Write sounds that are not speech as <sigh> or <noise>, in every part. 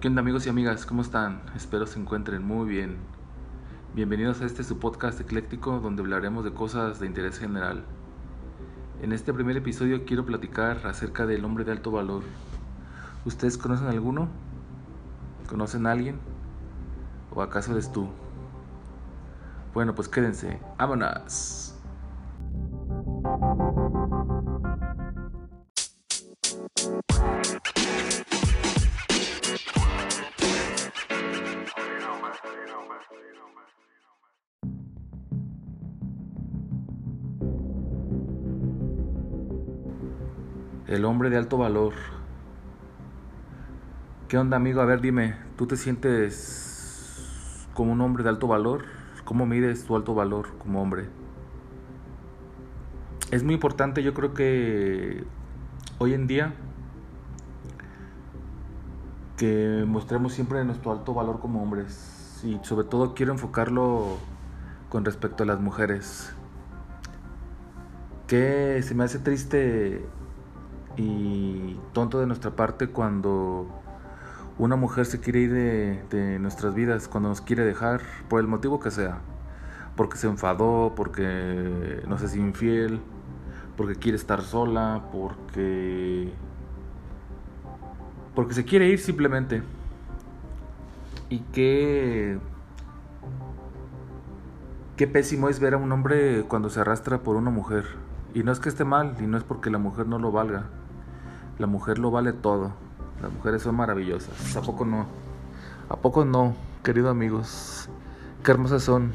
¿Qué onda amigos y amigas? ¿Cómo están? Espero se encuentren muy bien. Bienvenidos a este su podcast ecléctico donde hablaremos de cosas de interés general. En este primer episodio quiero platicar acerca del hombre de alto valor. ¿Ustedes conocen alguno? ¿Conocen a alguien? ¿O acaso eres tú? Bueno, pues quédense. ¡Vámonos! El hombre de alto valor. ¿Qué onda, amigo? A ver, dime, ¿tú te sientes como un hombre de alto valor? ¿Cómo mides tu alto valor como hombre? Es muy importante, yo creo que hoy en día que mostremos siempre nuestro alto valor como hombres y sobre todo quiero enfocarlo con respecto a las mujeres. Que se me hace triste y tonto de nuestra parte cuando una mujer se quiere ir de, nuestras vidas, cuando nos quiere dejar, por el motivo que sea. Porque se enfadó, porque no sé si infiel, porque quiere estar sola, porque. porque se quiere ir simplemente. Y qué. qué pésimo es ver a un hombre cuando se arrastra por una mujer. Y no es que esté mal, y no es porque la mujer no lo valga. La mujer lo vale todo. Las mujeres son maravillosas. ¿A poco no? ¿A poco no, queridos amigos? Qué hermosas son.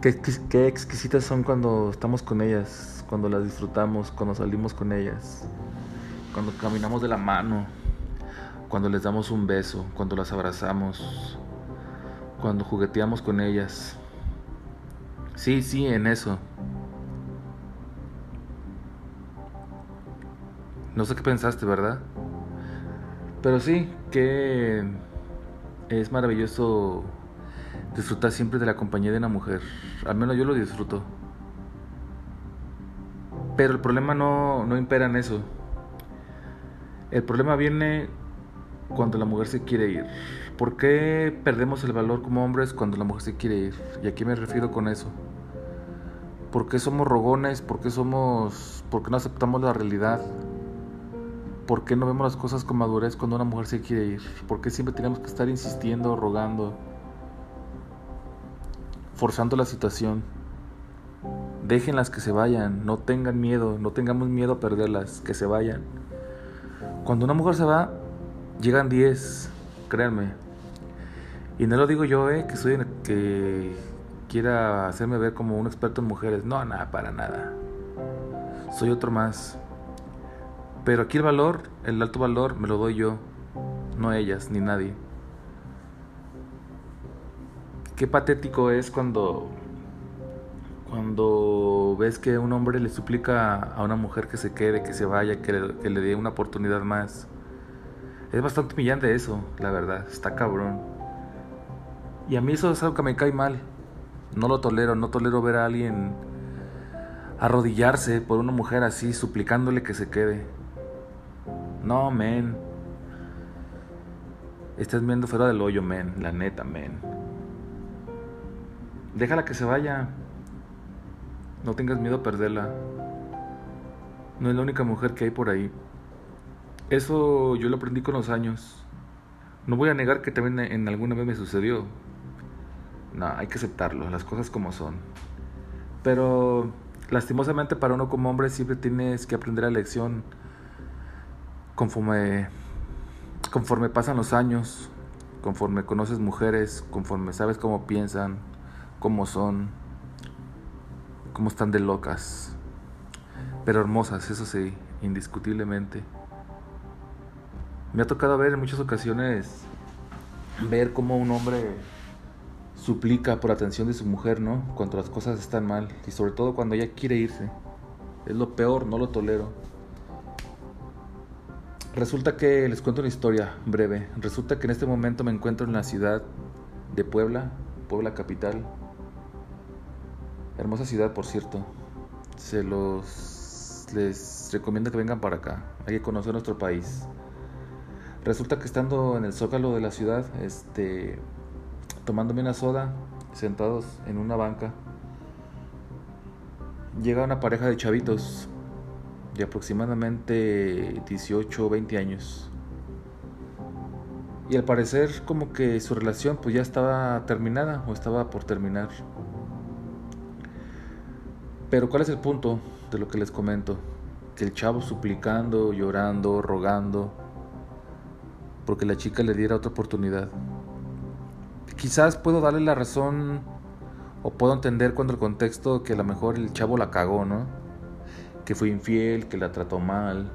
Qué, qué, exquisitas son cuando estamos con ellas. Cuando las disfrutamos. Cuando salimos con ellas. Cuando caminamos de la mano. Cuando les damos un beso. Cuando las abrazamos. Cuando jugueteamos con ellas. Sí, sí, en eso. No sé qué pensaste, ¿verdad? Pero sí, que es maravilloso disfrutar siempre de la compañía de una mujer. Al menos yo lo disfruto. Pero el problema no, no impera en eso. El problema viene cuando la mujer se quiere ir. ¿Por qué perdemos el valor como hombres cuando la mujer se quiere ir? ¿Y a qué me refiero con eso? ¿Por qué somos rogones? ¿Por qué somos... ¿Por qué no aceptamos la realidad? ¿Por qué no vemos las cosas con madurez cuando una mujer se quiere ir? ¿Por qué siempre tenemos que estar insistiendo, rogando, forzando la situación? Déjenlas que se vayan, no tengan miedo, no tengamos miedo a perderlas, que se vayan. Cuando una mujer se va, llegan 10, créanme. Y no lo digo yo, eh, que soy que quiera hacerme ver como un experto en mujeres. No, nada, para nada. Soy otro más. Pero aquí el valor, el alto valor, me lo doy yo, no ellas, ni nadie. Qué patético es cuando cuando ves que un hombre le suplica a una mujer que se quede, que se vaya, que le, que le dé una oportunidad más. Es bastante humillante eso, la verdad, está cabrón. Y a mí eso es algo que me cae mal. No lo tolero, no tolero ver a alguien arrodillarse por una mujer así, suplicándole que se quede. No, men. Estás viendo fuera del hoyo, men. La neta, men. Déjala que se vaya. No tengas miedo a perderla. No es la única mujer que hay por ahí. Eso yo lo aprendí con los años. No voy a negar que también en alguna vez me sucedió. No, hay que aceptarlo, las cosas como son. Pero lastimosamente para uno como hombre siempre tienes que aprender la lección conforme, conforme pasan los años, conforme conoces mujeres, conforme sabes cómo piensan, cómo son, cómo están de locas, pero hermosas, eso sí, indiscutiblemente. Me ha tocado ver en muchas ocasiones, ver cómo un hombre suplica por atención de su mujer, ¿no? Cuando las cosas están mal y sobre todo cuando ella quiere irse. Es lo peor, no lo tolero. Resulta que les cuento una historia breve. Resulta que en este momento me encuentro en la ciudad de Puebla, Puebla capital. Hermosa ciudad, por cierto. Se los les recomiendo que vengan para acá. Hay que conocer nuestro país. Resulta que estando en el zócalo de la ciudad, este, tomándome una soda, sentados en una banca, llega una pareja de chavitos de aproximadamente 18 o 20 años. Y al parecer como que su relación pues ya estaba terminada o estaba por terminar. Pero ¿cuál es el punto de lo que les comento? Que el chavo suplicando, llorando, rogando, porque la chica le diera otra oportunidad. Quizás puedo darle la razón o puedo entender cuando el contexto que a lo mejor el chavo la cagó, ¿no? Que fue infiel, que la trató mal.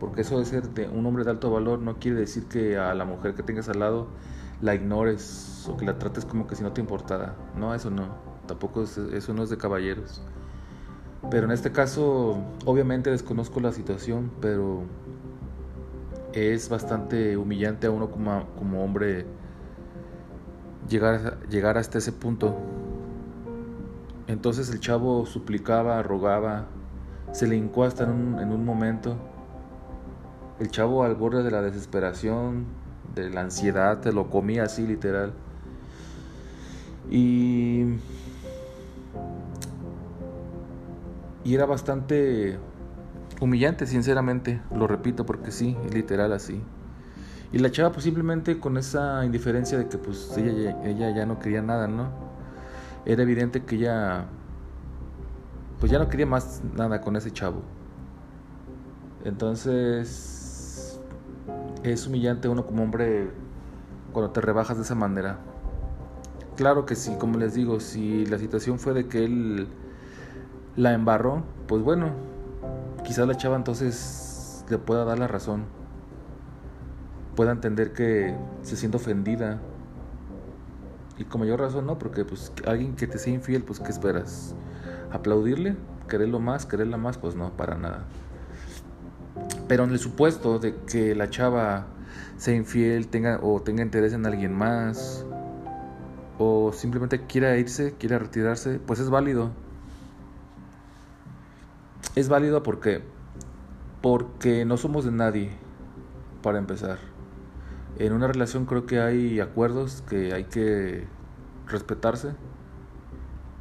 Porque eso de ser un hombre de alto valor no quiere decir que a la mujer que tengas al lado la ignores o que la trates como que si no te importara. No, eso no. Tampoco eso no es de caballeros. Pero en este caso, obviamente desconozco la situación, pero es bastante humillante a uno como, como hombre llegar, llegar hasta ese punto. Entonces el chavo suplicaba, rogaba, se le hincó hasta en un, en un momento. El chavo al borde de la desesperación, de la ansiedad, te lo comía así literal. Y, y era bastante humillante, sinceramente, lo repito porque sí, literal así. Y la chava pues simplemente con esa indiferencia de que pues ella, ella ya no quería nada, ¿no? Era evidente que ella pues ya no quería más nada con ese chavo. Entonces es humillante uno como hombre cuando te rebajas de esa manera. Claro que sí, como les digo, si la situación fue de que él la embarró, pues bueno, quizás la chava entonces le pueda dar la razón pueda entender que se siente ofendida. Y como yo razón no, porque pues alguien que te sea infiel, pues ¿qué esperas? ¿Aplaudirle? ¿Quererlo más? ¿Quererla más? Pues no, para nada. Pero en el supuesto de que la chava sea infiel, tenga o tenga interés en alguien más, o simplemente quiera irse, quiera retirarse, pues es válido. Es válido porque porque no somos de nadie para empezar en una relación creo que hay acuerdos que hay que respetarse.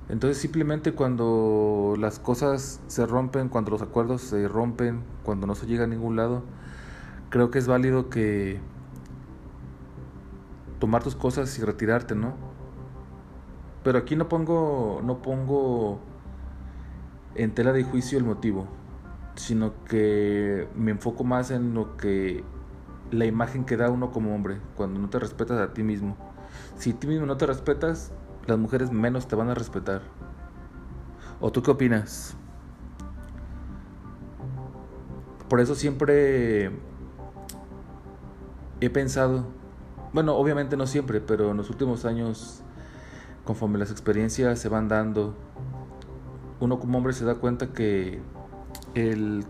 Entonces simplemente cuando las cosas se rompen, cuando los acuerdos se rompen, cuando no se llega a ningún lado, creo que es válido que tomar tus cosas y retirarte, ¿no? Pero aquí no pongo no pongo en tela de juicio el motivo, sino que me enfoco más en lo que la imagen que da uno como hombre cuando no te respetas a ti mismo. Si ti mismo no te respetas, las mujeres menos te van a respetar. ¿O tú qué opinas? Por eso siempre he pensado, bueno, obviamente no siempre, pero en los últimos años, conforme las experiencias se van dando, uno como hombre se da cuenta que el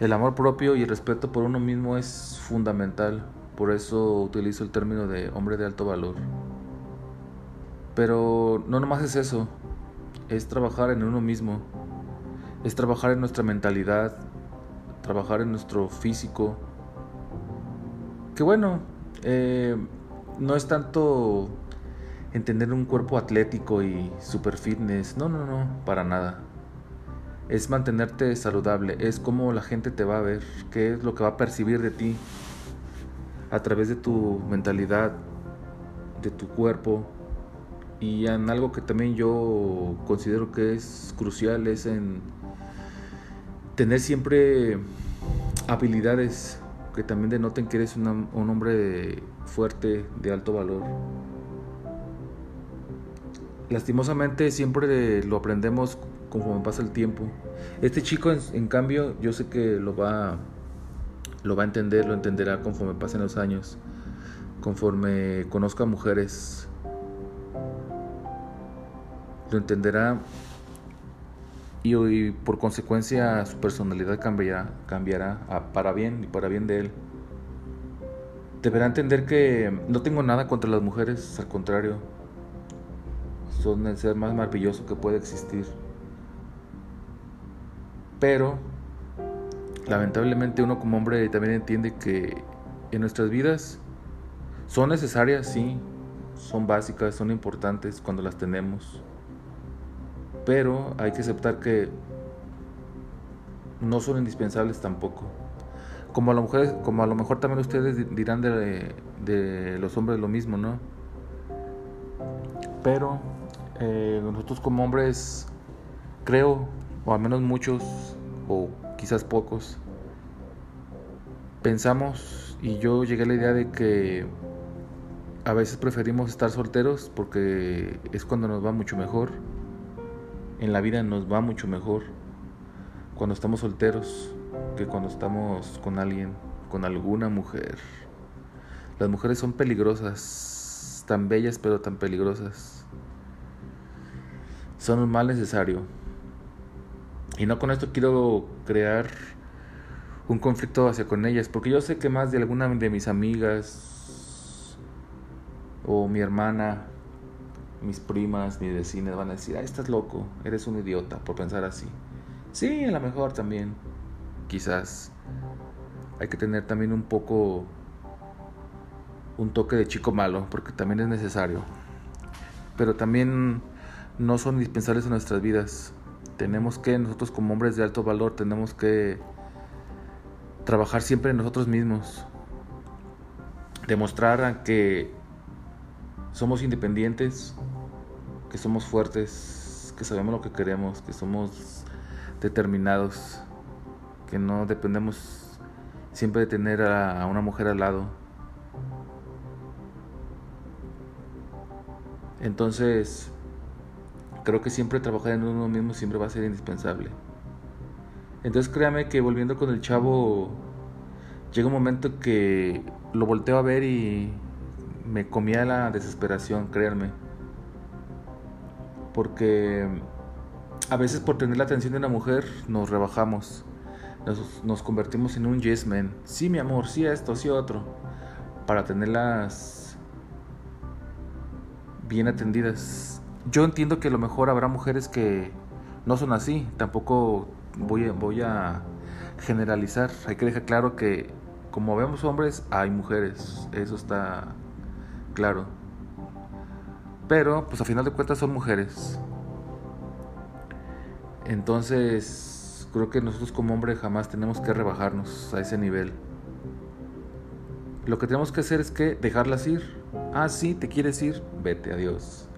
el amor propio y el respeto por uno mismo es fundamental, por eso utilizo el término de hombre de alto valor. Pero no nomás es eso, es trabajar en uno mismo, es trabajar en nuestra mentalidad, trabajar en nuestro físico. Que bueno, eh, no es tanto entender un cuerpo atlético y super fitness, no, no, no, para nada es mantenerte saludable, es cómo la gente te va a ver, qué es lo que va a percibir de ti a través de tu mentalidad, de tu cuerpo. Y en algo que también yo considero que es crucial es en tener siempre habilidades que también denoten que eres un hombre fuerte, de alto valor. Lastimosamente siempre lo aprendemos conforme pasa el tiempo. Este chico, en, cambio, yo sé que lo va, lo va a entender, lo entenderá conforme pasen los años, conforme conozca mujeres, lo entenderá y, por consecuencia su personalidad cambiará, cambiará para bien y para bien de él. Deberá entender que no tengo nada contra las mujeres, al contrario, son el ser más maravilloso que puede existir. Pero lamentablemente uno como hombre también entiende que en nuestras vidas son necesarias, sí, son básicas, son importantes cuando las tenemos, pero hay que aceptar que no son indispensables tampoco. Como a lo mejor, como a lo mejor también ustedes dirán de, de los hombres lo mismo, ¿no? Pero eh, nosotros como hombres, creo, o al menos muchos, o quizás pocos, pensamos y yo llegué a la idea de que a veces preferimos estar solteros porque es cuando nos va mucho mejor. En la vida nos va mucho mejor cuando estamos solteros que cuando estamos con alguien, con alguna mujer. Las mujeres son peligrosas, tan bellas pero tan peligrosas. Son un mal necesario. Y no con esto quiero crear un conflicto hacia con ellas, porque yo sé que más de alguna de mis amigas o mi hermana, mis primas, mis vecinas van a decir, ay, estás loco, eres un idiota por pensar así. Sí, a lo mejor también, quizás. Hay que tener también un poco un toque de chico malo, porque también es necesario. Pero también no son indispensables en nuestras vidas. Tenemos que, nosotros como hombres de alto valor, tenemos que trabajar siempre en nosotros mismos. Demostrar que somos independientes, que somos fuertes, que sabemos lo que queremos, que somos determinados, que no dependemos siempre de tener a una mujer al lado. Entonces, creo que siempre trabajar en uno mismo siempre va a ser indispensable. Entonces créame que volviendo con el chavo, llega un momento que lo volteo a ver y me comía la desesperación, créanme. Porque a veces por tener la atención de una mujer nos rebajamos. Nos, convertimos en un yes man. Sí, mi amor, sí esto, sí otro. Para tenerlas bien atendidas. Yo entiendo que a lo mejor habrá mujeres que no son así. Tampoco voy a, voy a generalizar. Hay que dejar claro que como vemos hombres, hay mujeres. Eso está claro. Pero, pues a final de cuentas son mujeres. Entonces, creo que nosotros como hombres jamás tenemos que rebajarnos a ese nivel. Lo que tenemos que hacer es que dejarlas ir. Ah, sí, te quieres ir, vete, adiós.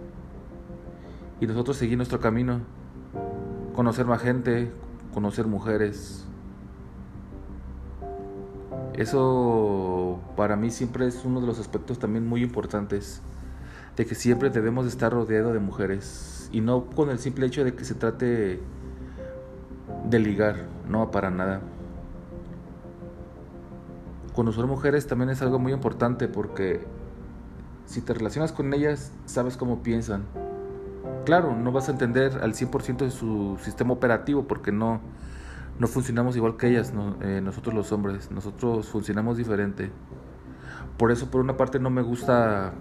Y nosotros seguir nuestro camino. Conocer más gente, conocer mujeres. Eso para mí siempre es uno de los aspectos también muy importantes. De que siempre debemos estar rodeado de mujeres. Y no con el simple hecho de que se trate de ligar, no para nada. Conocer mujeres también es algo muy importante porque si te relacionas con ellas, sabes cómo piensan. Claro, no vas a entender al 100% de su sistema operativo porque no, no funcionamos igual que ellas, eh, nosotros los hombres, nosotros funcionamos diferente. Por eso por una parte no me gusta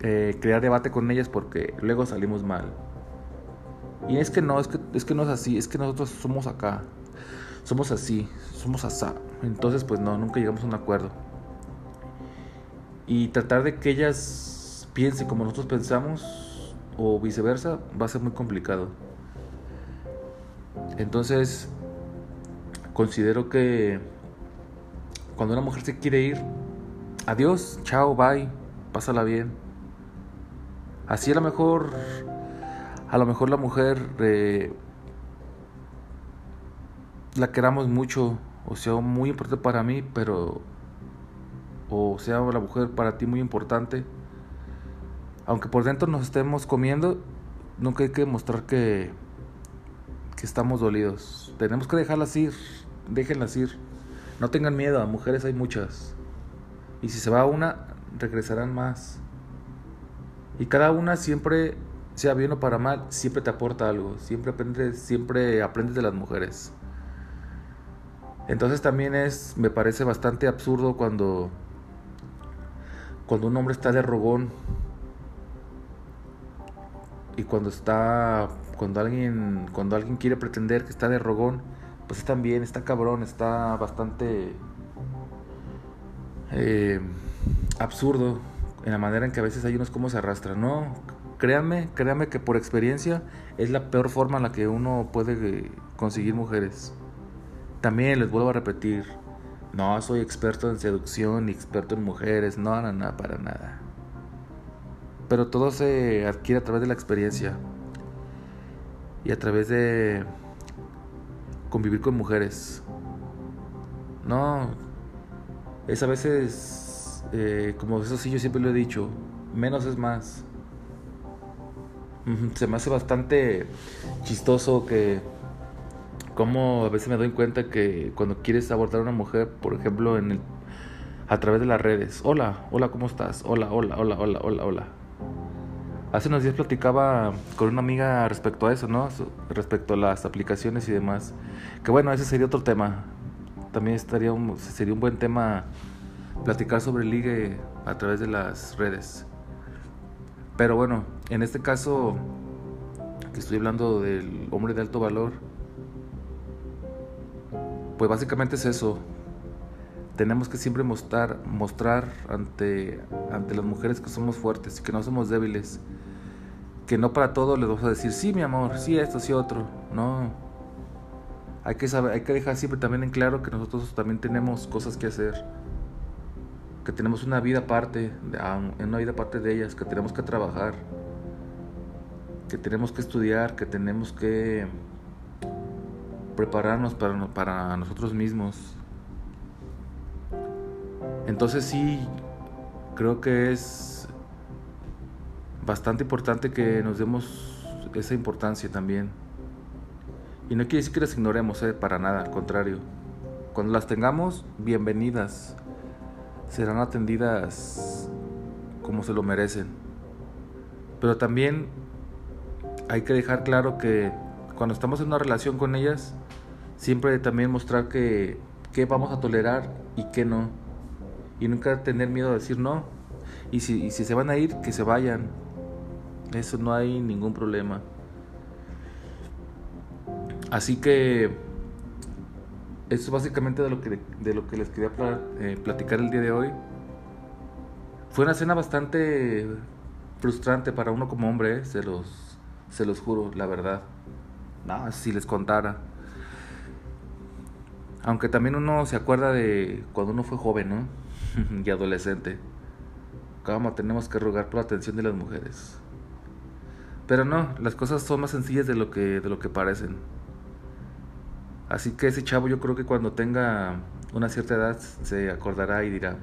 eh, crear debate con ellas porque luego salimos mal. Y es que no, es que, es que no es así, es que nosotros somos acá, somos así, somos asá. Entonces, pues no, nunca llegamos a un acuerdo. Y tratar de que ellas piensen como nosotros pensamos o viceversa va a ser muy complicado. Entonces, considero que cuando una mujer se quiere ir, adiós, chao, bye, pásala bien. Así a lo mejor, a lo mejor la mujer eh, la queramos mucho o sea muy importante para mí, pero o sea la mujer para ti muy importante, aunque por dentro nos estemos comiendo, nunca hay que mostrar que, que estamos dolidos. Tenemos que dejarlas ir, déjenlas ir. No tengan miedo, a mujeres hay muchas. Y si se va una, regresarán más. Y cada una siempre, sea bien o para mal, siempre te aporta algo. Siempre aprendes, siempre aprendes de las mujeres. Entonces también es, me parece bastante absurdo cuando, cuando un hombre está de rogón y cuando está, cuando alguien, cuando alguien quiere pretender que está de rogón, pues también está cabrón, está bastante, eh, absurdo en la manera en que a veces hay unos como se arrastran. No, créanme, créanme que por experiencia es la peor forma en la que uno puede conseguir mujeres. También les vuelvo a repetir, no soy experto en seducción ni experto en mujeres, no, no, no, para nada. Pero todo se adquiere a través de la experiencia y a través de convivir con mujeres. No, es a veces, eh, como eso sí yo siempre lo he dicho, menos es más. Se me hace bastante chistoso que como a veces me doy cuenta que cuando quieres abordar a una mujer, por ejemplo, en el, a través de las redes, hola, hola, ¿cómo estás? Hola, hola, hola, hola, hola, hola. Hace unos días platicaba con una amiga respecto a eso, ¿no? Respecto a las aplicaciones y demás. Que bueno, ese sería otro tema también estaría un, sería un buen tema platicar sobre el ligue a través de las redes. Pero bueno, en este caso que estoy hablando del hombre de alto valor, pues básicamente es eso. Tenemos que siempre mostrar, mostrar ante, ante las mujeres que somos fuertes y que no somos débiles. Que no para todo les vamos a decir, sí, mi amor, sí, esto, sí, otro. No, hay que, saber, hay que dejar siempre también en claro que nosotros también tenemos cosas que hacer, que tenemos una vida aparte, en una vida aparte de ellas, que tenemos que trabajar, que tenemos que estudiar, que tenemos que prepararnos para, para nosotros mismos. Entonces sí, creo que es bastante importante que nos demos esa importancia también. Y no quiere decir que las ignoremos, eh, para nada, al contrario. Cuando las tengamos, bienvenidas. Serán atendidas como se lo merecen. Pero también hay que dejar claro que cuando estamos en una relación con ellas, siempre también mostrar que qué vamos a tolerar y qué no. Y nunca tener miedo a decir no. Y si, y si se van a ir, que se vayan. Eso no hay ningún problema. Así que esto es básicamente de lo que, de lo que les quería eh, platicar el día de hoy. Fue una escena bastante frustrante para uno como hombre, eh, se, los, se los juro, la verdad. No, si les contara. Aunque también uno se acuerda de cuando uno fue joven, ¿no? <laughs> y adolescente. Cómo tenemos que rogar por la atención de las mujeres. Pero no, las cosas son más sencillas de lo que, de lo que parecen. Así que ese chavo yo creo que cuando tenga una cierta edad se acordará y dirá,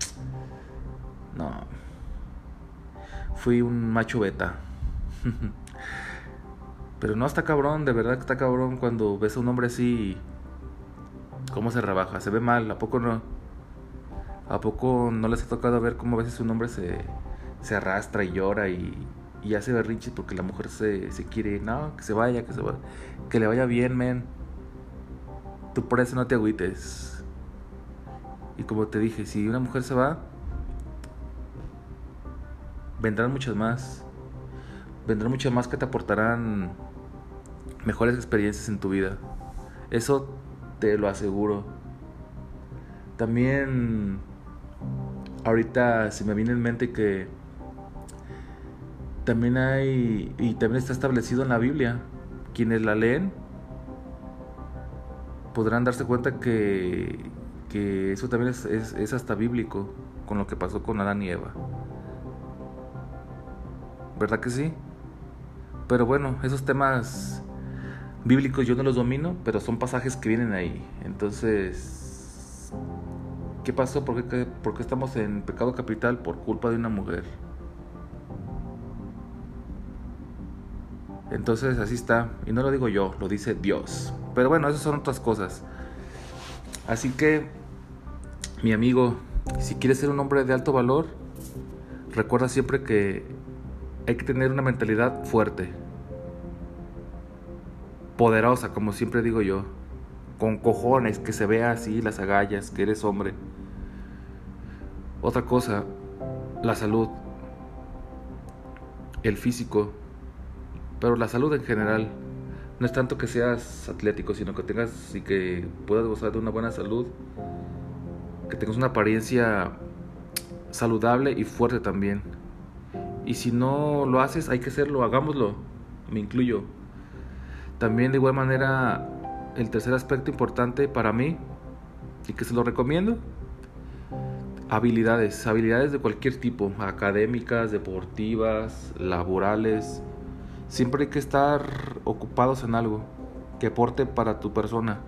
no, fui un macho beta. <laughs> Pero no está cabrón, de verdad que está cabrón cuando ves a un hombre así, cómo se rebaja, se ve mal, ¿a poco no? ¿A poco no les ha tocado ver cómo a veces un hombre se, se arrastra y llora y, y hace berrinches porque la mujer se, se quiere, no, que se vaya, que se vaya, que le vaya bien, men? tú por eso no te agüites. Y como te dije, si una mujer se va, vendrán muchas más. Vendrán muchas más que te aportarán mejores experiencias en tu vida. Eso te lo aseguro. También ahorita se me viene en mente que también hay y también está establecido en la Biblia. Quienes la leen podrán darse cuenta que, que eso también es, es, hasta bíblico con lo que pasó con Adán y Eva. ¿Verdad que sí? Pero bueno, esos temas bíblicos yo no los domino, pero son pasajes que vienen ahí. Entonces, ¿qué pasó? ¿Por qué, por qué estamos en pecado capital por culpa de una mujer? Entonces así está. Y no lo digo yo, lo dice Dios. Pero bueno, esas son otras cosas. Así que, mi amigo, si quieres ser un hombre de alto valor, recuerda siempre que hay que tener una mentalidad fuerte. Poderosa, como siempre digo yo. Con cojones, que se vea así las agallas, que eres hombre. Otra cosa, la salud. El físico pero la salud en general no es tanto que seas atlético, sino que tengas y que puedas gozar de una buena salud, que tengas una apariencia saludable y fuerte también. Y si no lo haces, hay que hacerlo, hagámoslo, me incluyo. También de igual manera, el tercer aspecto importante para mí, y que se lo recomiendo, habilidades, habilidades de cualquier tipo, académicas, deportivas, laborales. Siempre hay que estar ocupados en algo que aporte para tu persona.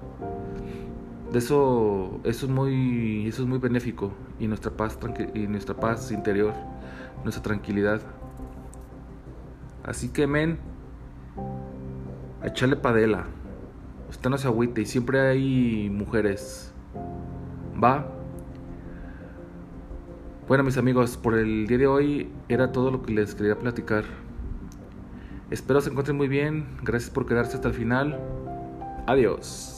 De eso, eso es muy, eso es muy benéfico y nuestra paz, y nuestra paz interior, nuestra tranquilidad. Así que men, echarle padela. Usted no se agüite y siempre hay mujeres. Va. Bueno mis amigos, por el día de hoy era todo lo que les quería platicar. Espero se encuentren muy bien. Gracias por quedarse hasta el final. Adiós.